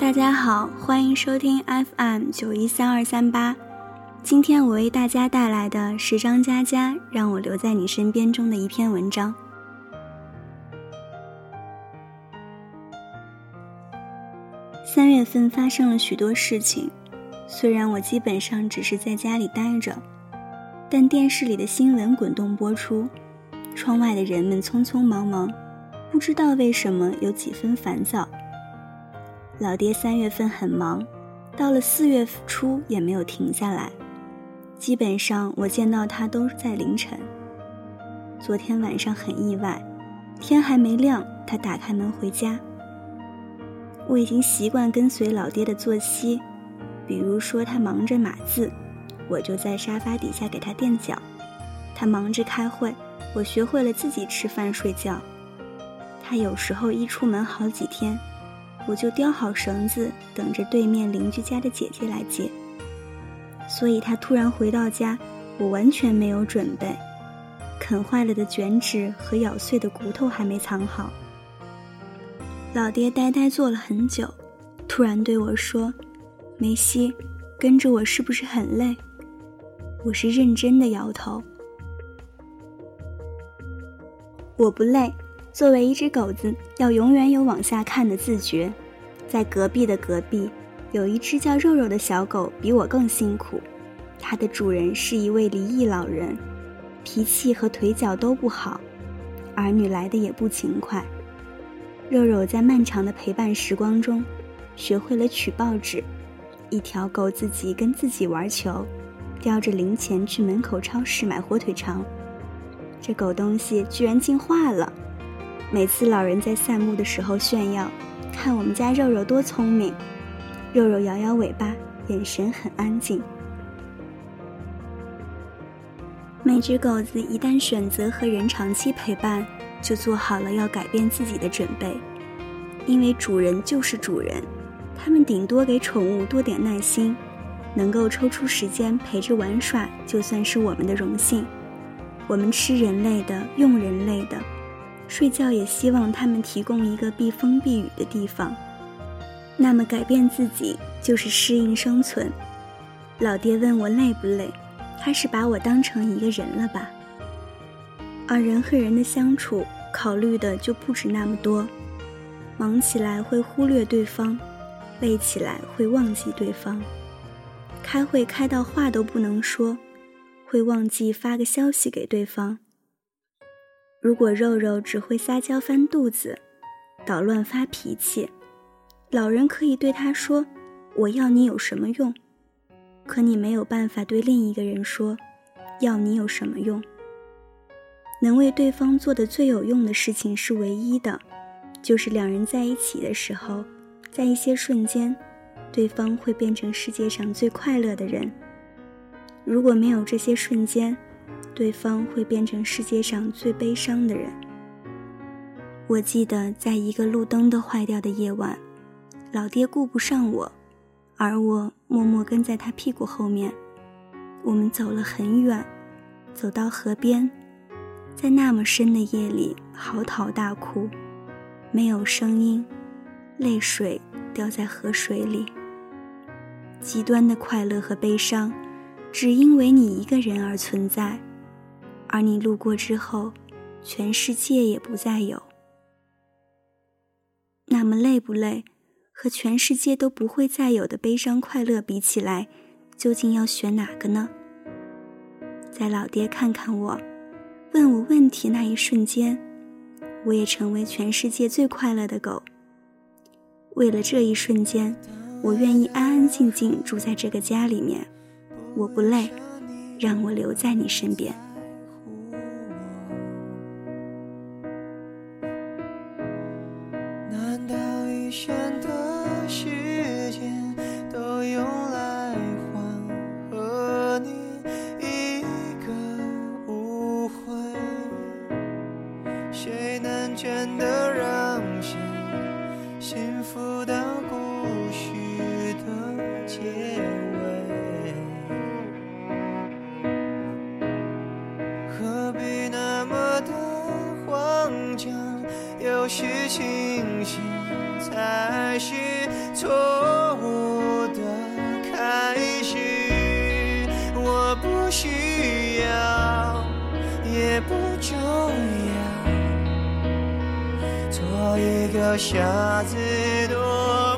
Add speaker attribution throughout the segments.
Speaker 1: 大家好，欢迎收听 FM 九一三二三八。今天我为大家带来的是张嘉佳《让我留在你身边》中的一篇文章。三月份发生了许多事情，虽然我基本上只是在家里待着，但电视里的新闻滚动播出，窗外的人们匆匆忙忙，不知道为什么有几分烦躁。老爹三月份很忙，到了四月初也没有停下来，基本上我见到他都在凌晨。昨天晚上很意外，天还没亮，他打开门回家。我已经习惯跟随老爹的作息，比如说他忙着码字，我就在沙发底下给他垫脚；他忙着开会，我学会了自己吃饭睡觉。他有时候一出门好几天。我就叼好绳子，等着对面邻居家的姐姐来接。所以他突然回到家，我完全没有准备，啃坏了的卷纸和咬碎的骨头还没藏好。老爹呆呆坐了很久，突然对我说：“梅西，跟着我是不是很累？”我是认真的摇头。我不累。作为一只狗子，要永远有往下看的自觉。在隔壁的隔壁，有一只叫肉肉的小狗，比我更辛苦。它的主人是一位离异老人，脾气和腿脚都不好，儿女来的也不勤快。肉肉在漫长的陪伴时光中，学会了取报纸。一条狗自己跟自己玩球，叼着零钱去门口超市买火腿肠。这狗东西居然进化了。每次老人在散步的时候炫耀，看我们家肉肉多聪明。肉肉摇摇尾巴，眼神很安静。每只狗子一旦选择和人长期陪伴，就做好了要改变自己的准备，因为主人就是主人，他们顶多给宠物多点耐心，能够抽出时间陪着玩耍，就算是我们的荣幸。我们吃人类的，用人类的。睡觉也希望他们提供一个避风避雨的地方。那么改变自己就是适应生存。老爹问我累不累，他是把我当成一个人了吧？而人和人的相处，考虑的就不止那么多。忙起来会忽略对方，累起来会忘记对方。开会开到话都不能说，会忘记发个消息给对方。如果肉肉只会撒娇翻肚子，捣乱发脾气，老人可以对他说：“我要你有什么用？”可你没有办法对另一个人说：“要你有什么用？”能为对方做的最有用的事情是唯一的，就是两人在一起的时候，在一些瞬间，对方会变成世界上最快乐的人。如果没有这些瞬间，对方会变成世界上最悲伤的人。我记得，在一个路灯都坏掉的夜晚，老爹顾不上我，而我默默跟在他屁股后面。我们走了很远，走到河边，在那么深的夜里嚎啕大哭，没有声音，泪水掉在河水里。极端的快乐和悲伤，只因为你一个人而存在。而你路过之后，全世界也不再有。那么累不累？和全世界都不会再有的悲伤快乐比起来，究竟要选哪个呢？在老爹看看我，问我问题那一瞬间，我也成为全世界最快乐的狗。为了这一瞬间，我愿意安安静静住在这个家里面。我不累，让我留在你身边。
Speaker 2: 需要也不重要。做一个傻子多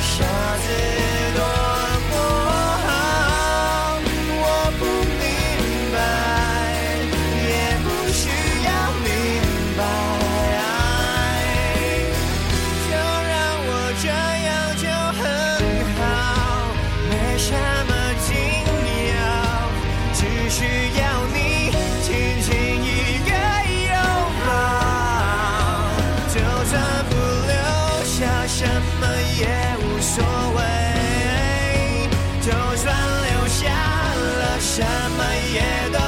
Speaker 2: chaise 什么也无所谓就算留下了什么也都